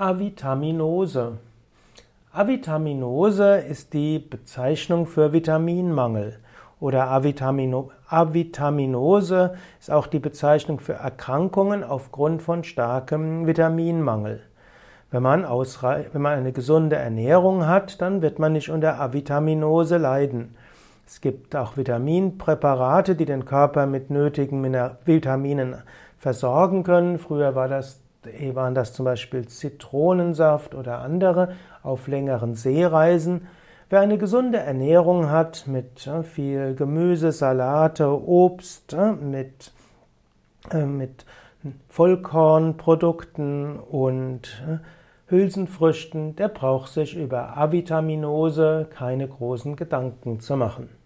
Avitaminose. Avitaminose ist die Bezeichnung für Vitaminmangel. Oder Avitamino Avitaminose ist auch die Bezeichnung für Erkrankungen aufgrund von starkem Vitaminmangel. Wenn man, wenn man eine gesunde Ernährung hat, dann wird man nicht unter Avitaminose leiden. Es gibt auch Vitaminpräparate, die den Körper mit nötigen Vitaminen versorgen können. Früher war das waren das zum Beispiel Zitronensaft oder andere auf längeren Seereisen. Wer eine gesunde Ernährung hat mit viel Gemüse, Salate, Obst, mit, äh, mit Vollkornprodukten und äh, Hülsenfrüchten, der braucht sich über Avitaminose keine großen Gedanken zu machen.